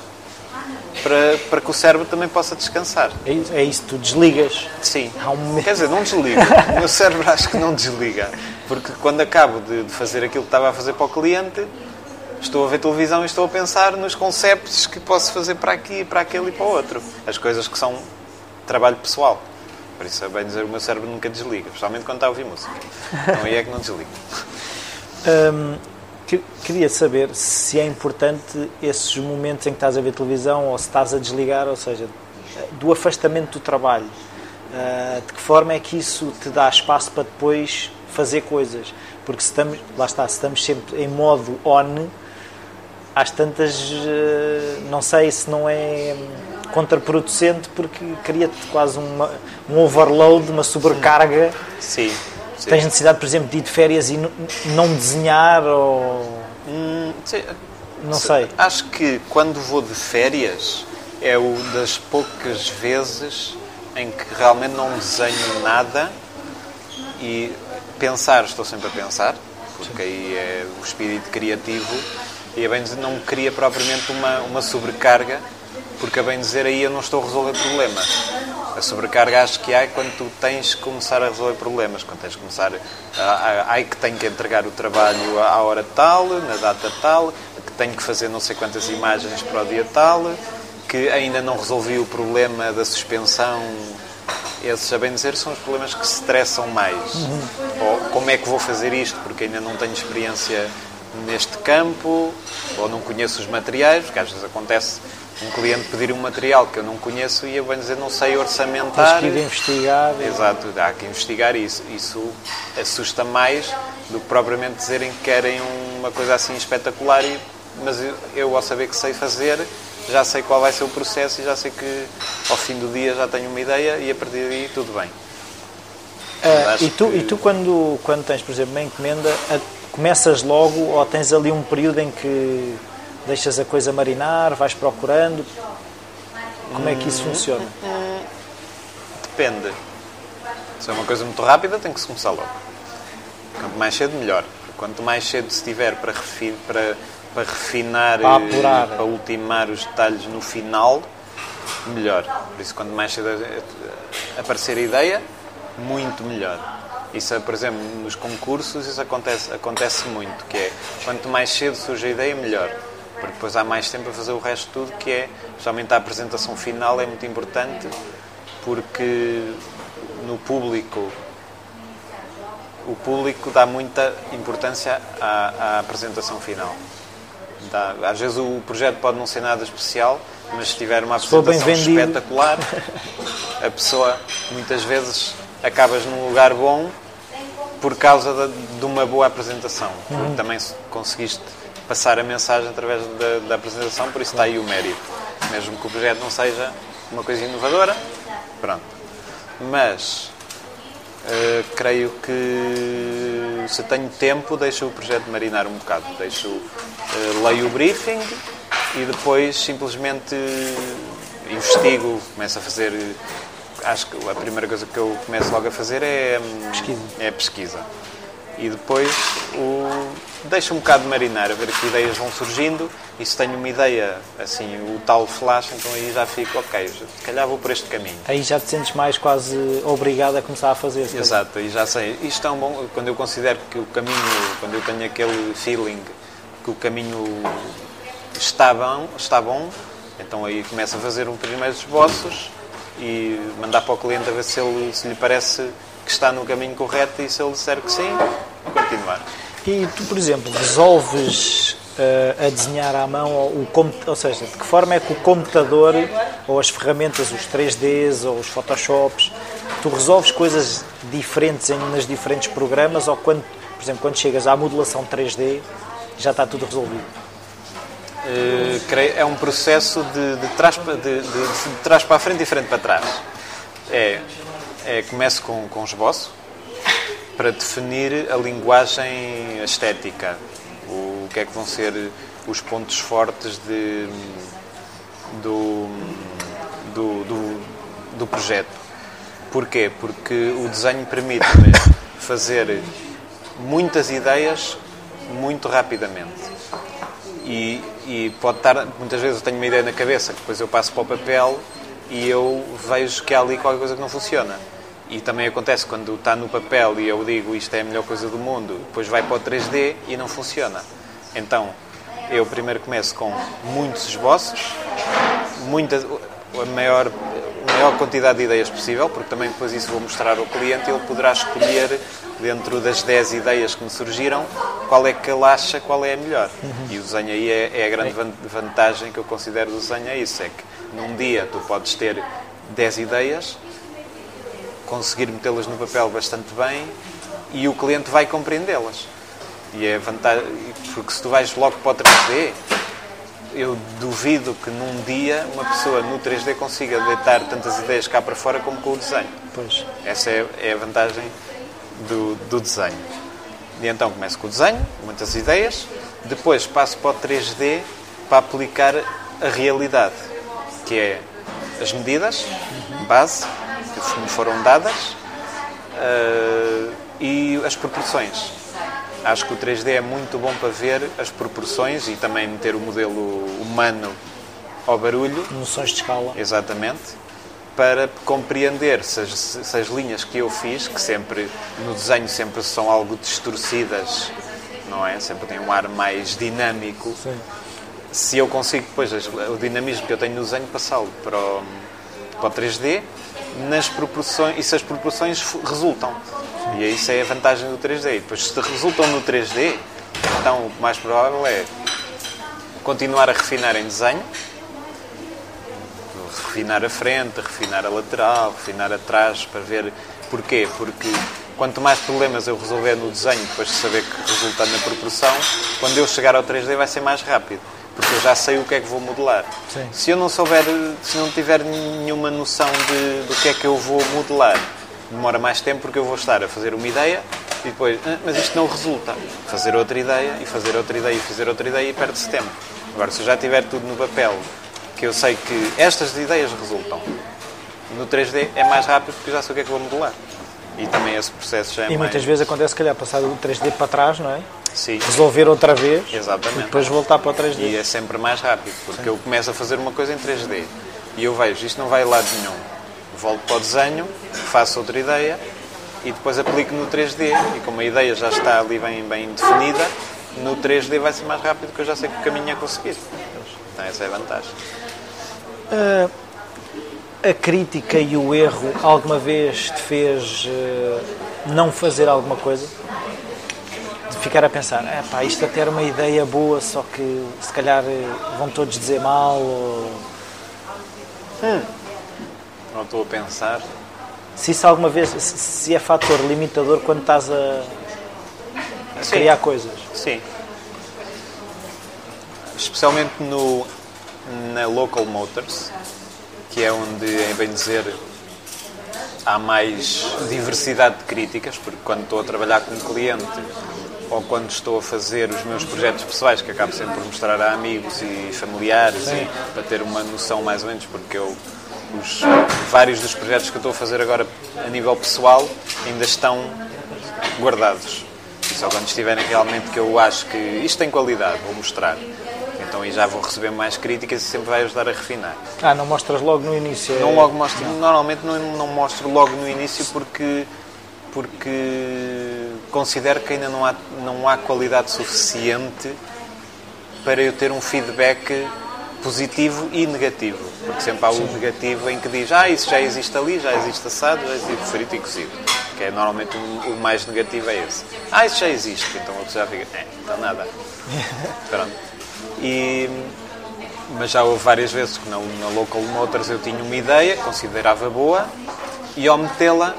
para, para que o cérebro também possa descansar. É isso, é isso tu desligas? Sim. Um... Quer dizer, não desliga. o meu cérebro acho que não desliga. Porque quando acabo de, de fazer aquilo que estava a fazer para o cliente, estou a ver televisão e estou a pensar nos conceitos que posso fazer para aqui, para aquele e para o outro. As coisas que são trabalho pessoal. Por isso é bem dizer, o meu cérebro nunca desliga, especialmente quando está a ouvir música. Então aí é que não desliga. Um, Queria saber se é importante esses momentos em que estás a ver televisão ou se estás a desligar, ou seja, do afastamento do trabalho. Ah, de que forma é que isso te dá espaço para depois fazer coisas? Porque se estamos, lá está, se estamos sempre em modo on, às tantas, ah, não sei se não é contraproducente porque cria-te quase uma, um overload, uma sobrecarga. Sim. Sim. Tens necessidade, por exemplo, de ir de férias e não desenhar ou. Hum, não sei. Acho que quando vou de férias é o das poucas vezes em que realmente não desenho nada e pensar, estou sempre a pensar, porque aí é o espírito criativo e a bem dizer, não cria propriamente uma, uma sobrecarga, porque a bem dizer aí eu não estou a resolver problemas a sobrecarga acho que há quando tu tens que começar a resolver problemas, quando tens que começar. Ai que tenho que entregar o trabalho à hora tal, na data tal, que tenho que fazer não sei quantas imagens para o dia tal, que ainda não resolvi o problema da suspensão. Esses, a bem dizer, são os problemas que se estressam mais. Uhum. Ou como é que vou fazer isto, porque ainda não tenho experiência neste campo, ou não conheço os materiais, porque às vezes acontece um cliente pedir um material que eu não conheço e eu vou dizer não sei orçamentar. Tens que ir investigar. Exato, há que investigar isso. Isso assusta mais do que propriamente dizerem que querem uma coisa assim espetacular, mas eu, eu, ao saber que sei fazer, já sei qual vai ser o processo e já sei que ao fim do dia já tenho uma ideia e a partir daí tudo bem. Uh, e, tu, que... e tu quando, quando tens, por exemplo, uma encomenda, começas logo ou tens ali um período em que Deixas a coisa marinar, vais procurando? Como é que isso funciona? Depende. Se é uma coisa muito rápida, tem que se começar logo. Quanto mais cedo, melhor. Quanto mais cedo se tiver para, refin para, para refinar, para, apurar. para ultimar os detalhes no final, melhor. Por isso, quanto mais cedo aparecer a ideia, muito melhor. Isso, por exemplo, nos concursos, isso acontece, acontece muito, que é quanto mais cedo surge a ideia, melhor porque depois há mais tempo a fazer o resto de tudo, que é, especialmente a apresentação final, é muito importante, porque no público o público dá muita importância à, à apresentação final. Dá, às vezes o projeto pode não ser nada especial, mas se tiver uma apresentação espetacular, a pessoa muitas vezes acabas num lugar bom por causa de, de uma boa apresentação. Uhum. também conseguiste passar a mensagem através da, da apresentação, por isso está aí o mérito. Mesmo que o projeto não seja uma coisa inovadora, pronto, mas uh, creio que se tenho tempo deixo o projeto marinar um bocado. Deixo, uh, leio o briefing e depois simplesmente investigo, começo a fazer. Acho que a primeira coisa que eu começo logo a fazer é hum, pesquisa. É pesquisa. E depois o, deixo um bocado de marinar, a ver que ideias vão surgindo e se tenho uma ideia, assim, o tal flash, então aí já fico, ok, se calhar vou por este caminho. Aí já te sentes mais quase obrigado a começar a fazer. Exato, e já sei. Isto é um bom, quando eu considero que o caminho, quando eu tenho aquele feeling que o caminho está bom, está bom então aí começo a fazer um primeiros esboços e mandar para o cliente a ver se, ele, se lhe parece que está no caminho correto e se ele disser que sim, continuar. E tu, por exemplo, resolves uh, a desenhar à mão, o, ou seja, de que forma é que o computador ou as ferramentas, os 3Ds ou os Photoshops, tu resolves coisas diferentes em, nas diferentes programas ou quando, por exemplo, quando chegas à modelação 3D já está tudo resolvido? Uh, é um processo de, de, trás, de, de, trás para a frente e frente para trás. É, é, começo com, com esboço para definir a linguagem estética, o, o que é que vão ser os pontos fortes de, do, do, do, do projeto. Porquê? Porque o desenho permite-me fazer muitas ideias muito rapidamente e, e, pode estar, muitas vezes eu tenho uma ideia na cabeça, que depois eu passo para o papel e eu vejo que há ali qualquer coisa que não funciona. E também acontece quando está no papel e eu digo isto é a melhor coisa do mundo, depois vai para o 3D e não funciona. Então, eu primeiro começo com muitos esboços, muita, a maior, maior quantidade de ideias possível, porque também depois isso vou mostrar ao cliente e ele poderá escolher dentro das 10 ideias que me surgiram, qual é que ele acha qual é a melhor. Uhum. E o desenho aí é, é, a grande vantagem que eu considero do desenho, é isso, é que num dia tu podes ter 10 ideias, conseguir metê-las no papel bastante bem e o cliente vai compreendê-las. E é vantagem, porque se tu vais logo para o 3D, eu duvido que num dia uma pessoa no 3D consiga deitar tantas ideias cá para fora como com o desenho. Pois. Essa é, é a vantagem do, do desenho. E então começo com o desenho, muitas ideias, depois passo para o 3D para aplicar a realidade, que é as medidas, base, que me foram dadas, uh, e as proporções. Acho que o 3D é muito bom para ver as proporções e também meter o modelo humano ao barulho. Noções de escala. Exatamente para compreender se as, se as, linhas que eu fiz, que sempre no desenho sempre são algo distorcidas, não é? Sempre tem um ar mais dinâmico. Sim. Se eu consigo depois o dinamismo que eu tenho no desenho passá-lo para o, para o 3D nas proporções e se as proporções resultam. E isso é a vantagem do 3D. E depois se resultam no 3D, então o mais provável é continuar a refinar em desenho refinar a frente, refinar a lateral, refinar atrás, para ver porquê. Porque quanto mais problemas eu resolver no desenho, depois de saber que resulta na proporção, quando eu chegar ao 3D vai ser mais rápido. Porque eu já sei o que é que vou modelar. Sim. Se eu não souber, se não tiver nenhuma noção de, do que é que eu vou modelar, demora mais tempo porque eu vou estar a fazer uma ideia e depois, ah, mas isto não resulta. Fazer outra ideia e fazer outra ideia e fazer outra ideia e perde-se tempo. Agora, se eu já tiver tudo no papel que eu sei que estas ideias resultam. No 3D é mais rápido porque já sei o que é que vou modelar. E também esse processo já é E mais... muitas vezes acontece, se calhar, passar do 3D para trás, não é? Sim. Resolver outra vez. Exatamente. E depois voltar para o 3D. E é sempre mais rápido, porque Sim. eu começo a fazer uma coisa em 3D e eu vejo, isto não vai a lado nenhum. Volto para o desenho, faço outra ideia e depois aplico no 3D. E como a ideia já está ali bem, bem definida, no 3D vai ser mais rápido porque eu já sei que o caminho é conseguir. Então essa é a vantagem. Uh, a crítica e o erro alguma vez te fez uh, não fazer alguma coisa? De ficar a pensar, é pá, isto até era uma ideia boa, só que se calhar eh, vão todos dizer mal ou... Hum. Não estou a pensar. Se isso alguma vez, se é fator limitador quando estás a, a criar coisas. Sim. Especialmente no na Local Motors, que é onde, em bem dizer, há mais diversidade de críticas, porque quando estou a trabalhar com um cliente ou quando estou a fazer os meus projetos pessoais, que acabo sempre por mostrar a amigos e familiares, e, para ter uma noção mais ou menos, porque eu, os, vários dos projetos que eu estou a fazer agora a nível pessoal ainda estão guardados. E só quando estiverem realmente que eu acho que isto tem qualidade, vou mostrar. Então aí já vou receber mais críticas e sempre vai ajudar a refinar. Ah, não mostras logo no início? Não logo mostro, não. normalmente não, não mostro logo no início porque porque considero que ainda não há, não há qualidade suficiente para eu ter um feedback positivo e negativo. Porque sempre há o negativo em que diz, ah, isso já existe ali, já existe assado, já existe frito e cozido. Que é normalmente o, o mais negativo é esse. Ah, isso já existe. Então a pessoa já fica, é, então nada. Pronto. E, mas já houve várias vezes que na, na Local Motors eu tinha uma ideia, considerava boa, e ao metê-la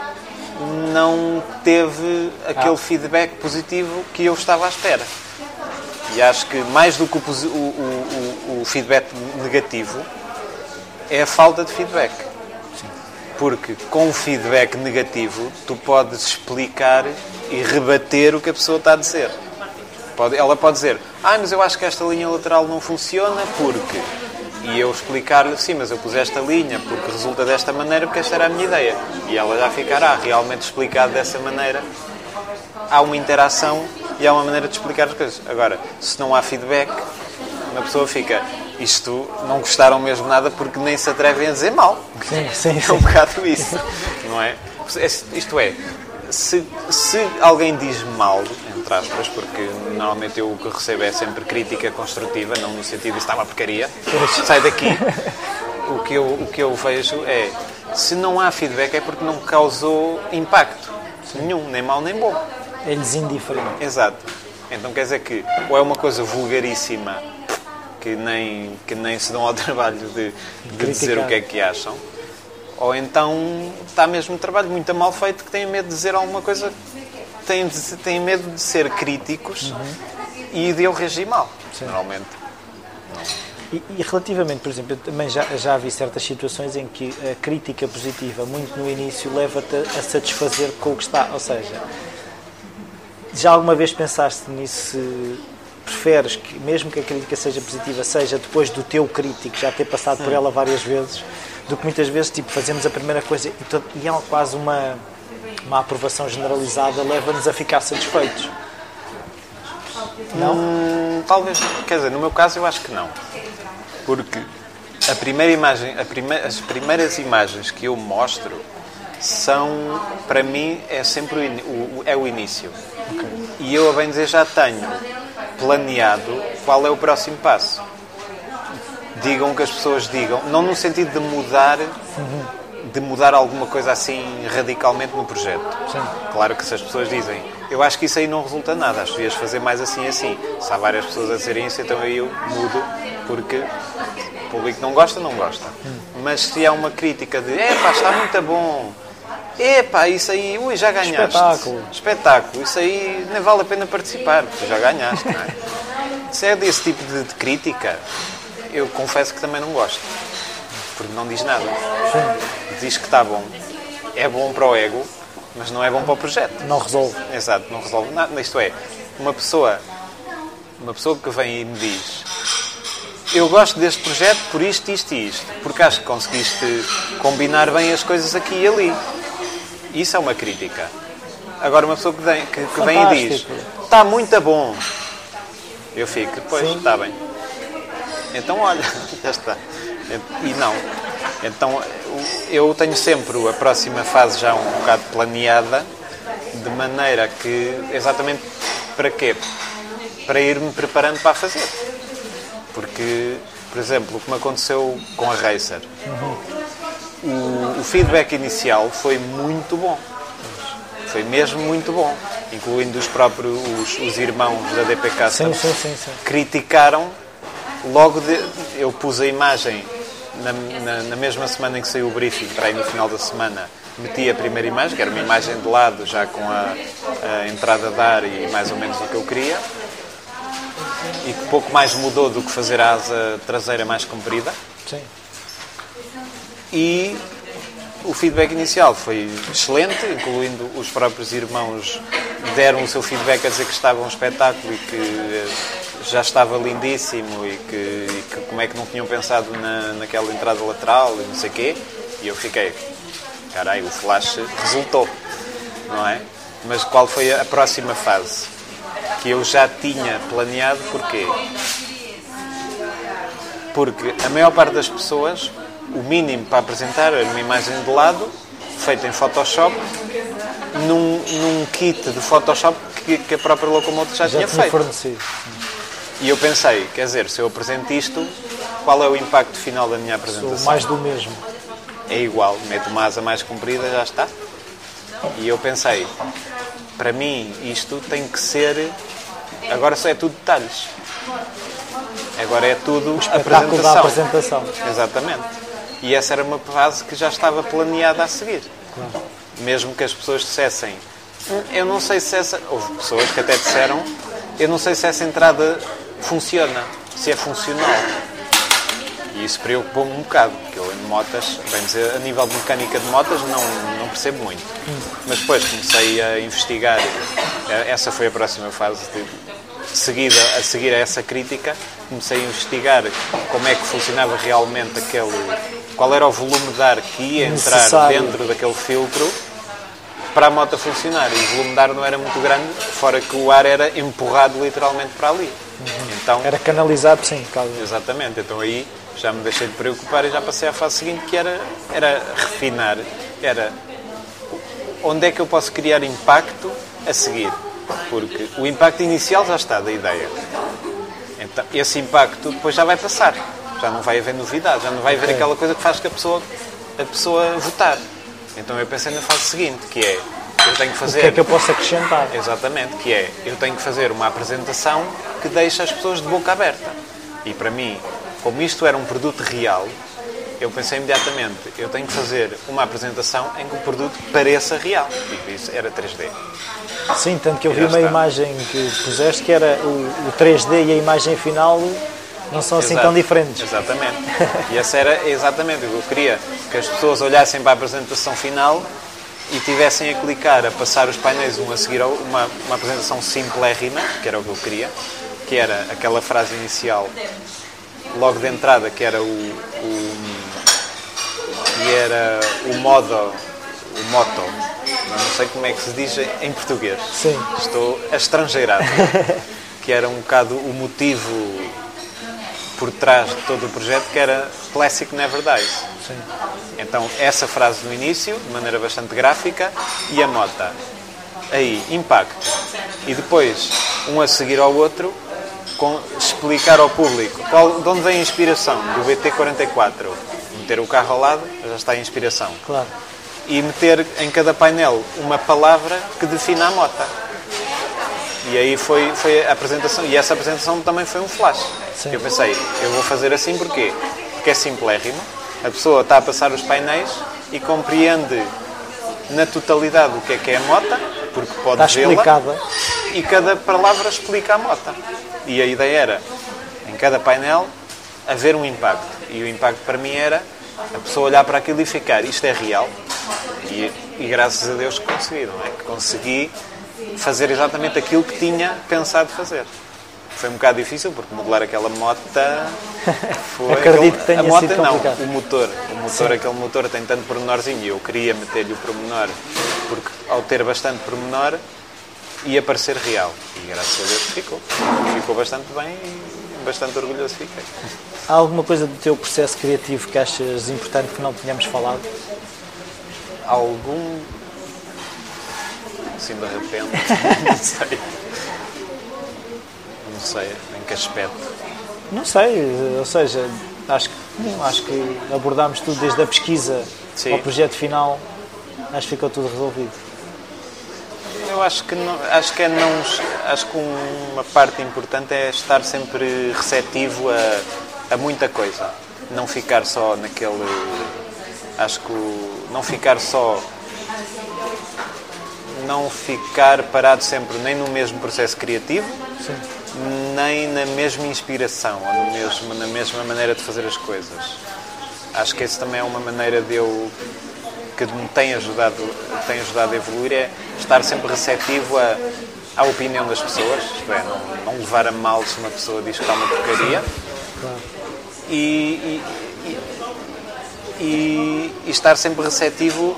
não teve aquele ah. feedback positivo que eu estava à espera. E acho que mais do que o, o, o, o feedback negativo é a falta de feedback. Porque com o feedback negativo tu podes explicar e rebater o que a pessoa está a dizer. Pode, ela pode dizer, ah, mas eu acho que esta linha lateral não funciona porque e eu explicar-lhe, sim, mas eu pus esta linha porque resulta desta maneira, porque esta era a minha ideia. E ela já ficará realmente explicado dessa maneira. Há uma interação e há uma maneira de explicar as coisas. Agora, se não há feedback, uma pessoa fica, isto não gostaram mesmo nada porque nem se atrevem a dizer mal. Sim, sim, sim. É um bocado isso, não é? Isto é, se, se alguém diz mal, entre aspas, porque normalmente eu o que recebo é sempre crítica construtiva, não no sentido de está uma porcaria, sai daqui. O que, eu, o que eu vejo é, se não há feedback é porque não causou impacto nenhum, nem mal nem bom. É-lhes indiferente. Exato. Então quer dizer que ou é uma coisa vulgaríssima que nem, que nem se dão ao trabalho de, de dizer o que é que acham, ou então está mesmo um trabalho muito mal feito que têm medo de dizer alguma coisa, têm, têm medo de ser críticos uhum. e de eu reagir mal, Sim. normalmente. E, e, relativamente, por exemplo, eu também já, já vi certas situações em que a crítica positiva, muito no início, leva-te a satisfazer com o que está. Ou seja, já alguma vez pensaste nisso? Se preferes que, mesmo que a crítica seja positiva, seja depois do teu crítico já ter passado por ela várias vezes? do que muitas vezes tipo, fazemos a primeira coisa e, todo, e é quase uma, uma aprovação generalizada leva-nos a ficar satisfeitos. Não? Hum, talvez, quer dizer, no meu caso eu acho que não. Porque a primeira imagem, a prime as primeiras imagens que eu mostro são, para mim, é sempre o, o é o início. Okay. E eu, a bem dizer, já tenho planeado qual é o próximo passo digam o que as pessoas digam, não no sentido de mudar, de mudar alguma coisa assim radicalmente no projeto. Sim. Claro que se as pessoas dizem, eu acho que isso aí não resulta nada, acho que devias fazer mais assim assim. Se há várias pessoas a dizerem isso, então aí eu mudo, porque o público não gosta, não gosta. Hum. Mas se há uma crítica de, epá, está muito bom, epá, isso aí, ui, já ganhaste. Espetáculo. Espetáculo, isso aí nem vale a pena participar, porque já ganhaste, não é? Se é desse tipo de, de crítica, eu confesso que também não gosto. Porque não diz nada. Sim. Diz que está bom. É bom para o ego, mas não é bom para o projeto. Não resolve. Exato, não resolve nada. Isto é, uma pessoa, uma pessoa que vem e me diz eu gosto deste projeto por isto, isto e isto, porque acho que conseguiste combinar bem as coisas aqui e ali. Isso é uma crítica. Agora, uma pessoa que vem, que, que vem e diz está muito bom, eu fico, pois, está bem. Então, olha, já está. E não. Então, eu tenho sempre a próxima fase já um bocado planeada, de maneira que, exatamente para quê? Para ir-me preparando para fazer. Porque, por exemplo, o que me aconteceu com a Racer, o, o feedback inicial foi muito bom. Foi mesmo muito bom. Incluindo os próprios os, os irmãos da DPK sim, sim, sim, criticaram logo de, eu pus a imagem na, na, na, mesma semana em que saiu o briefing, para aí no final da semana, meti a primeira imagem, que era uma imagem de lado, já com a, a entrada de ar e mais ou menos o que eu queria, e que pouco mais mudou do que fazer a asa traseira mais comprida. Sim. E o feedback inicial foi excelente, incluindo os próprios irmãos deram o seu feedback a dizer que estava um espetáculo e que eh, já estava lindíssimo e que, e que como é que não tinham pensado na, naquela entrada lateral e não sei quê. E eu fiquei, caralho, o flash resultou, não é? Mas qual foi a próxima fase? Que eu já tinha planeado, porquê? Porque a maior parte das pessoas, o mínimo para apresentar era uma imagem de lado, feita em Photoshop, num, num kit de Photoshop que, que a própria locomotora já, Já tinha tinha feito. fornecido. E eu pensei, quer dizer, se eu apresento isto, qual é o impacto final da minha Sou apresentação? mais do mesmo. É igual, meto uma asa mais comprida, já está. E eu pensei, para mim isto tem que ser. Agora só é tudo detalhes. Agora é tudo Espetáculo da apresentação. apresentação. Exatamente. E essa era uma fase que já estava planeada a seguir. Claro. Mesmo que as pessoas dissessem, "Hum, eu não sei se essa. Houve pessoas que até disseram, eu não sei se essa entrada funciona, se é funcional. E isso preocupou-me um bocado, porque eu em motas, bem dizer, a nível de mecânica de motas não, não percebo muito. Mas depois comecei a investigar, eh, essa foi a próxima fase de seguida a seguir a essa crítica, comecei a investigar como é que funcionava realmente aquele. Qual era o volume de ar que ia entrar Necessário. dentro daquele filtro para a moto funcionar. E o volume de ar não era muito grande, fora que o ar era empurrado literalmente para ali. Então, Era canalizado, sim, caso. Exatamente, então aí já me deixei de preocupar e já passei à fase seguinte que era, era refinar, era onde é que eu posso criar impacto a seguir, porque o impacto inicial já está da ideia. Então, esse impacto depois já vai passar, já não vai haver novidade, já não vai haver Ok. aquela coisa que faz que a pessoa, a pessoa votar. Então eu pensei na fase seguinte, que é, eu tenho que O fazer... que é que eu posso acrescentar? Exatamente, que é, eu tenho que fazer uma apresentação que deixe as pessoas de boca aberta. E para mim, como isto era um produto real, eu pensei imediatamente, eu tenho que fazer uma apresentação em que o produto pareça real. E isso era 3D. Sim, tanto que eu vi uma imagem que puseste que era o, o 3D e a imagem final não são assim Exato. tão diferentes. Exatamente. E essa era exatamente o que eu queria, que as pessoas olhassem para a apresentação final e tivessem a clicar, a passar os painéis um a seguir ao uma, uma apresentação simplérrima, que era o que eu queria, que era aquela frase inicial logo de entrada, que era o, o que era o modo, o moto, não sei como é que se diz em português. Sim. Estou a estrangeirado. que era um bocado o motivo por trás de todo o projeto, que era Classic Never Dies. Sim. Então, essa frase no início, de maneira bastante gráfica, e a mota. Aí, impacto. E depois, um a seguir ao outro, com, explicar ao público qual, de onde vem a inspiração do BT-44. Meter o carro ao lado, já está a inspiração. Claro. E meter em cada painel uma palavra que defina a mota. E aí foi, foi a apresentação. E essa apresentação também foi um flash. Sim. Eu pensei, eu vou fazer assim porquê? Porque é simplérrimo. A pessoa está a passar os painéis e compreende na totalidade o que é que é a mota, porque pode Está vê-la. explicada. E cada palavra explica a mota. E a ideia era, em cada painel, haver um impacto. E o impacto para mim era a pessoa olhar para aquilo e ficar, isto é real. E, e graças a Deus que consegui, não é? Que consegui fazer exatamente aquilo que tinha pensado fazer. Foi um bocado difícil porque modelar aquela mota foi. Acredito que tenha a moto sido não, complicado. o motor. O motor, aquele motor tem tanto pormenorzinho e eu queria meter-lhe o pormenor porque ao ter bastante pormenor ia parecer real. E graças a Deus ficou. Ficou bastante bem e bastante orgulhoso fiquei. Há alguma coisa do teu processo criativo que achas importante que não tínhamos falado? Algum. Assim de repente. não sei. Não sei em que aspecto. Não sei, ou seja, acho que, acho que abordámos tudo desde a pesquisa Sim. ao projeto final, acho que ficou tudo resolvido. Eu acho que não, acho que é não acho que uma parte importante é estar sempre receptivo a, a muita coisa, não ficar só naquele acho que o- não ficar só não ficar parado sempre nem no mesmo processo criativo Sim. nem na mesma inspiração ou no mesmo, na mesma maneira de fazer as coisas. Acho que isso também é uma maneira de eu que me tem ajudado, tem ajudado a evoluir é estar sempre receptivo a, à opinião das pessoas, isto é, não, não levar a mal se uma pessoa diz que está uma porcaria. Claro. E, e, e, e estar sempre receptivo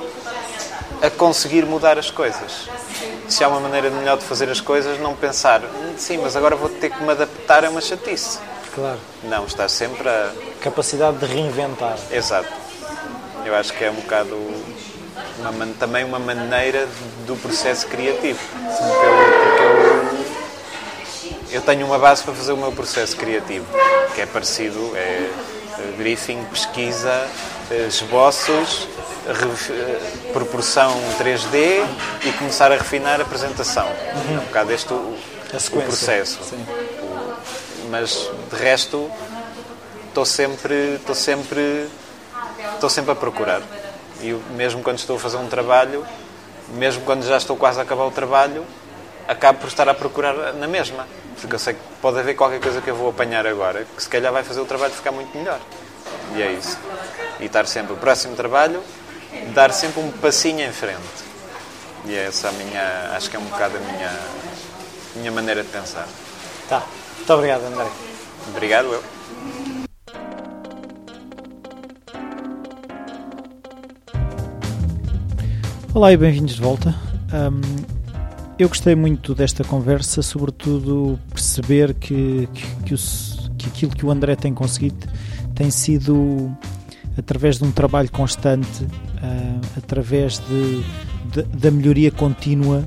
a conseguir mudar as coisas. Se há uma maneira melhor de fazer as coisas, não pensar, sim, mas agora vou ter que me adaptar a uma chatice. Claro. Não, estar sempre a. Capacidade de reinventar. Exato. Eu acho que é um bocado uma também uma maneira do processo criativo. Porque eu, eu, tenho uma base para fazer o meu processo criativo, que é parecido, é briefing, pesquisa, eh, esboços, proporção 3D e começar a refinar a apresentação. É um bocado este o, o processo. Sim. Mas de resto estou sempre, estou sempre, estou sempre a procurar. E mesmo quando estou a fazer um trabalho, mesmo quando já estou quase a acabar o trabalho, acabo por estar a procurar na mesma. Porque eu sei que pode haver qualquer coisa que eu vou apanhar agora que se calhar vai fazer o trabalho ficar muito melhor. E é isso. E estar sempre, o próximo trabalho, dar sempre um passinho em frente. E é essa a minha, acho que é um bocado a minha, minha maneira de pensar. Tá. Muito obrigado, André. Obrigado, eu. Olá e bem-vindos de volta. Hum, eu gostei muito desta conversa, sobretudo perceber que, que, que, o que aquilo que o André tem conseguido tem sido através de um trabalho constante, através de, de- da melhoria contínua,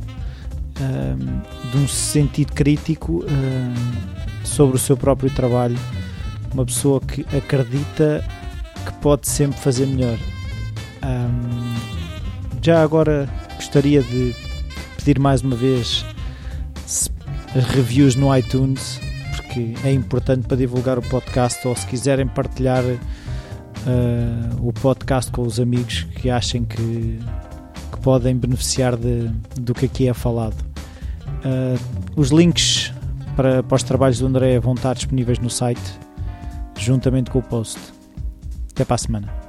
hum, de um sentido crítico hum, sobre o seu próprio trabalho. Uma pessoa que acredita que pode sempre fazer melhor. Já agora gostaria de pedir mais uma vez reviews no iTunes, porque é importante para divulgar o podcast ou se quiserem partilhar eh, o podcast com os amigos que achem que, que podem beneficiar de, do que aqui é falado. Eh, os links para, para os trabalhos do André vão estar disponíveis no site, juntamente com o post. Até para a semana.